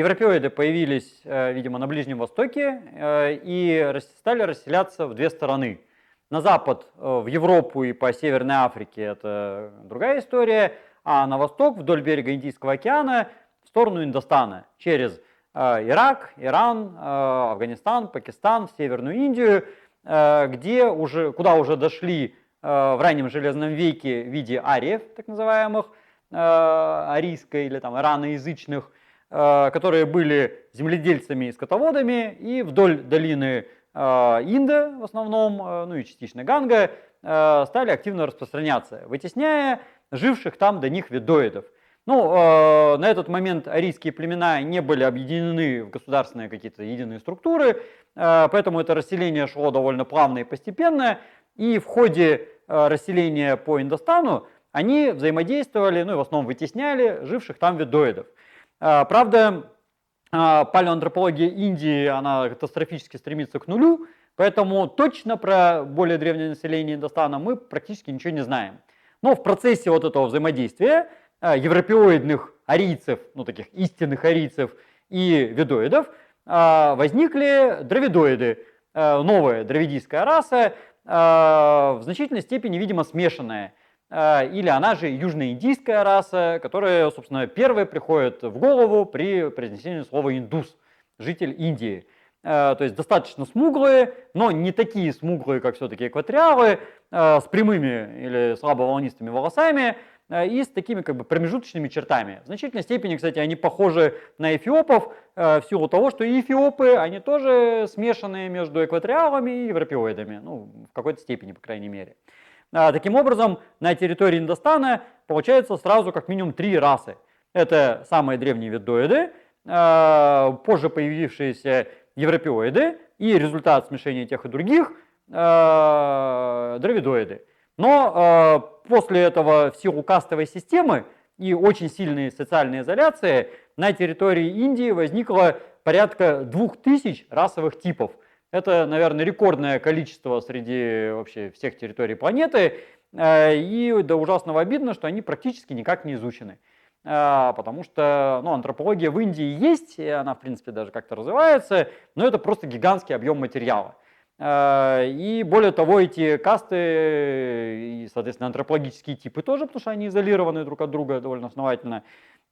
европеоиды появились, э, видимо, на Ближнем Востоке э, и стали расселяться в две стороны. На запад, в Европу и по Северной Африке это другая история, а на восток, вдоль берега Индийского океана, в сторону Индостана, через Ирак, Иран, Афганистан, Пакистан, Северную Индию, где уже, куда уже дошли в раннем Железном веке в виде ариев, так называемых, арийской или там ираноязычных, Э, которые были земледельцами и скотоводами, и вдоль долины э, Инда в основном, э, ну и частично Ганга, стали активно распространяться, вытесняя живших там до них ведоидов. Ну, на этот момент арийские племена не были объединены в государственные какие-то единые структуры, поэтому это расселение шло довольно плавно и постепенно, и в ходе расселения по Индостану они взаимодействовали, ну и в основном вытесняли живших там ведоидов. А, правда, а, палеоантропология Индии, она катастрофически стремится к нулю, поэтому точно про более древнее население Индостана мы практически ничего не знаем. Но в процессе вот этого взаимодействия а, европеоидных арийцев, ну таких истинных арийцев и ведоидов, возникли дравидоиды, новая дравидийская раса, в значительной степени, видимо, смешанная или она же южноиндийская раса, которая, собственно, первая приходит в голову при произнесении слова «индус», житель Индии. А, то есть достаточно смуглые, но не такие смуглые, как все-таки экваториалы, а, с прямыми или слабо волнистыми волосами и с такими как бы промежуточными чертами. В значительной степени, кстати, они похожи на эфиопов в силу того, что и эфиопы, они тоже смешанные между экваториалами и европеоидами, ну, в какой-то степени, по крайней мере. А, таким образом, на территории Индостана получается сразу как минимум три расы. Это самые древние ведоиды, а, позже появившиеся европеоиды и результат смешения тех и других а, дравидоиды. Но после этого в силу кастовой системы и очень сильной социальной изоляции на территории Индии возникло порядка двух тысяч расовых типов – это, наверное, рекордное количество среди вообще всех территорий планеты. Э, и да ужасного обидно, что они практически никак не изучены. Э, потому что ну, антропология в Индии есть, и она, в принципе, даже как-то развивается, но это просто гигантский объем материала. Э, и более того, эти касты и, соответственно, антропологические типы тоже, потому что они изолированы друг от друга довольно основательно,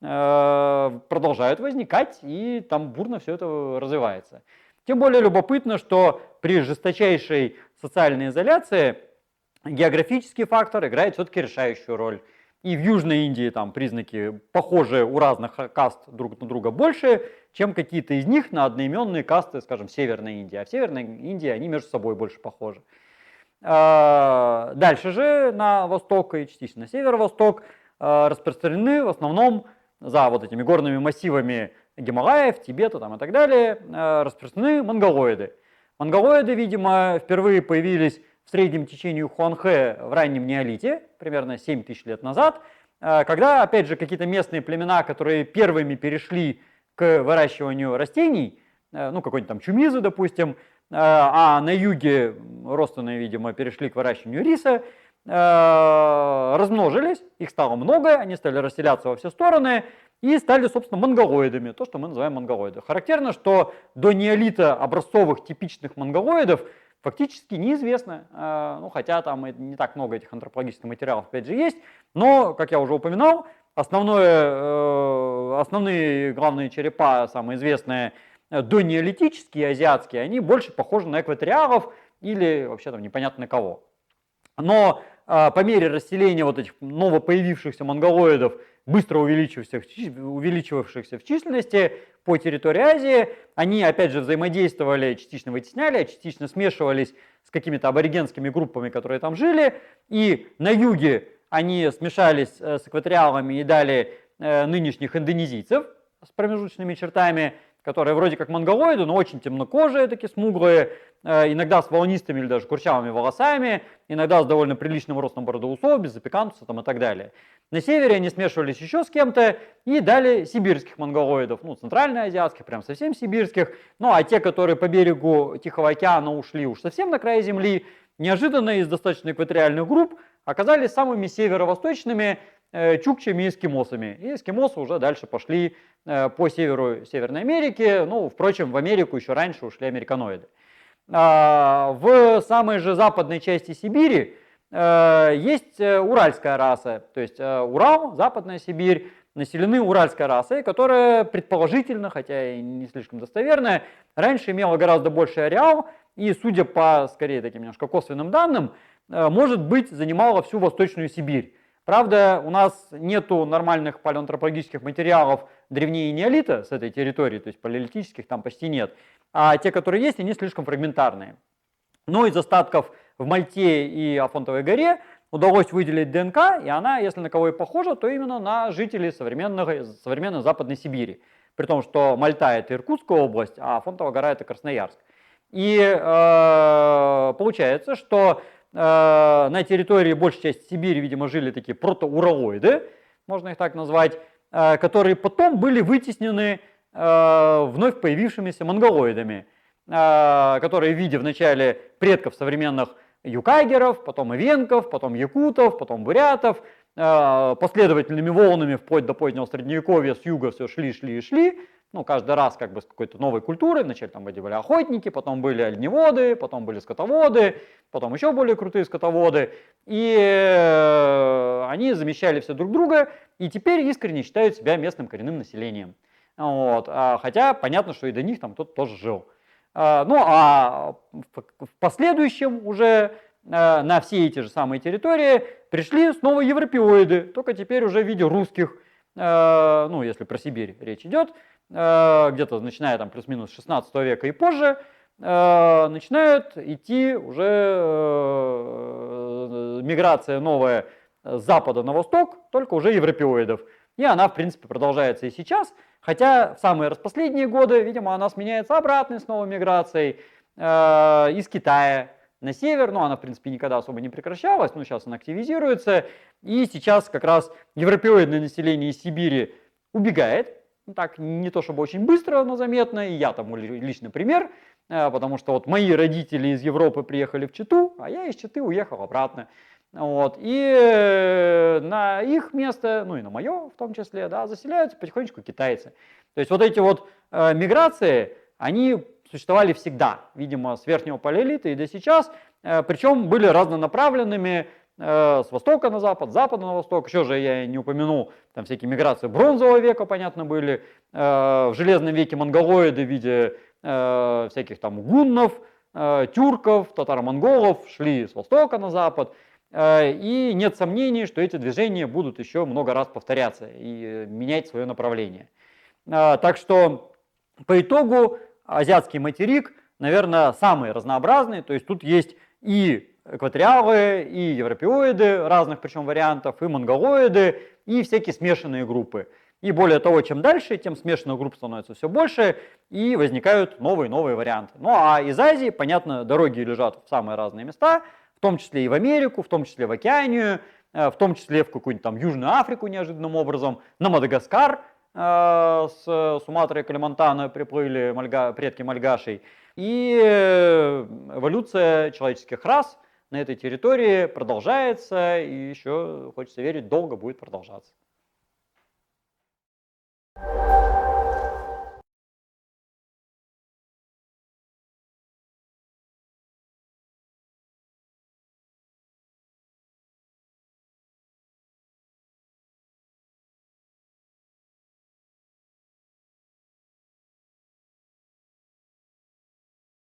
продолжают возникать, и там бурно все это развивается. Тем более любопытно, что при жесточайшей социальной изоляции географический фактор играет все-таки решающую роль. И в Южной Индии там признаки похожие у разных каст друг на друга больше, чем какие-то из них на одноименные касты, скажем, в Северной Индии. А в Северной Индии они между собой больше похожи. А, дальше же на восток и частично на северо-восток а, распространены в основном за вот этими горными массивами Гималаев, Тибета там, и так далее, э, распространены монголоиды. Монголоиды, видимо, впервые появились в среднем течении Хуанхэ в раннем неолите, примерно 7 тысяч лет назад, э, когда, опять же, какие-то местные племена, которые первыми перешли к выращиванию растений, э, ну, какой-нибудь там чумизы, допустим, а на юге родственные, видимо, перешли к выращиванию риса, размножились, их стало много, они стали расселяться во все стороны, и стали, собственно, монголоидами, то, что мы называем монголоиды. Характерно, что до неолита образцовых типичных монголоидов фактически неизвестно, а, ну, хотя там не так много этих антропологических материалов, опять же, есть, но, как я уже упоминал, основное, э, основные главные черепа, самые известные, э, донеолитические, азиатские, они больше похожи на экваториалов или вообще там непонятно кого. Но по мере расселения вот этих новопоявившихся монголоидов быстро увеличивавшихся, в численности по территории Азии. Они, опять же, взаимодействовали, частично вытесняли, частично смешивались с какими-то аборигенскими группами, которые там жили. И на юге они смешались э, с экваториалами и дали э, нынешних индонезийцев с промежуточными чертами – которые вроде как монголоиды, но очень темнокожие, такие смуглые, э, иногда с волнистыми или даже курчавыми волосами, иногда с довольно приличным ростом бородоусов, без запекантуса там, и так далее. На севере они смешивались еще с кем-то и дали сибирских монголоидов, ну, центральноазиатских, прям совсем сибирских. Ну, а те, которые по берегу Тихого океана ушли уж совсем на край земли, неожиданно из достаточно экваториальных групп оказались самыми северо-восточными чукчами и эскимосами. И эскимосы уже дальше пошли по северу Северной Америки. Ну, впрочем, в Америку еще раньше ушли американоиды. А, в самой же западной части Сибири есть уральская раса, то есть Урал, Западная Сибирь, населены уральской расой, которая предположительно, хотя и не слишком достоверная, раньше имела гораздо больший ареал и, судя по, скорее, таким немножко косвенным данным, э, может быть, занимала всю Восточную Сибирь. Правда, у нас нету нормальных палеоантропологических материалов древнее неолита с этой территории, то есть палеолитических там почти нет. А те, которые есть, они слишком фрагментарные. Но из остатков в Мальте и Афонтовой горе удалось выделить ДНК, и она, если на кого и похожа, то именно на жителей современной, современной Западной Сибири. При том, что Мальта это Иркутская область, а Фонтова гора это Красноярск. И э, получается, что э, на территории большей части Сибири, видимо, жили такие протоуралоиды, можно их так назвать, э, которые потом были вытеснены э, вновь появившимися монголоидами, э, которые, видя вначале предков современных юкайгеров, потом ивенков, потом якутов, потом бурятов, э, последовательными волнами вплоть до позднего средневековья с юга все шли, шли и шли, ну, каждый раз как бы с какой-то новой культурой, вначале там были охотники, потом были оленеводы, потом были скотоводы, потом еще более крутые скотоводы, и э, они замещали все друг друга, и теперь искренне считают себя местным коренным населением. Вот. А, хотя понятно, что и до них там кто-то тоже жил. А, ну а в последующем уже э, на все эти же самые территории пришли снова европеоиды, только теперь уже в виде русских, э, ну если про Сибирь речь идет, где-то начиная там плюс-минус 16 века и позже, начинают идти уже миграция новая с запада на восток, только уже европеоидов. И она, в принципе, продолжается и сейчас – Хотя в самые распоследние годы, видимо, она сменяется обратной снова миграцией э, из Китая на север, но она, в принципе, никогда особо не прекращалась, но сейчас она активизируется, и сейчас как раз европеоидное население из Сибири убегает, ну, так, не то чтобы очень быстро, но заметно, и я тому личный пример, э, потому что вот мои родители из Европы приехали в Читу, а я из Читы уехал обратно. Вот. И э, на их место, ну и на мое в том числе, да, заселяются потихонечку китайцы. То есть вот эти вот э, миграции, они существовали всегда, видимо, с верхнего палеолита и до сейчас, э, причем были разнонаправленными э, с востока на запад, с запада на восток. Еще же я не упомянул, там всякие миграции бронзового века, понятно, были, э, в железном веке монголоиды в виде э, всяких там гуннов, э, тюрков, татаро-монголов шли с востока на запад. Э, и нет сомнений, что эти движения будут еще много раз повторяться и менять свое направление. Э, так что по итогу азиатский материк, наверное, самый разнообразный. То есть тут есть и экваториалы, и европеоиды разных причем вариантов, и монголоиды, и всякие смешанные группы. И более того, чем дальше, тем смешанных групп становится все больше, и возникают новые-новые варианты. Ну а из Азии, понятно, дороги лежат в самые разные места – в том числе и в Америку, в том числе в Океанию, э, в том числе в какую-нибудь там Южную Африку неожиданным образом, на Мадагаскар э, с Суматры и Калимантана приплыли мальга, предки мальгашей. И э, эволюция человеческих рас на этой территории продолжается и еще, хочется верить, долго будет продолжаться.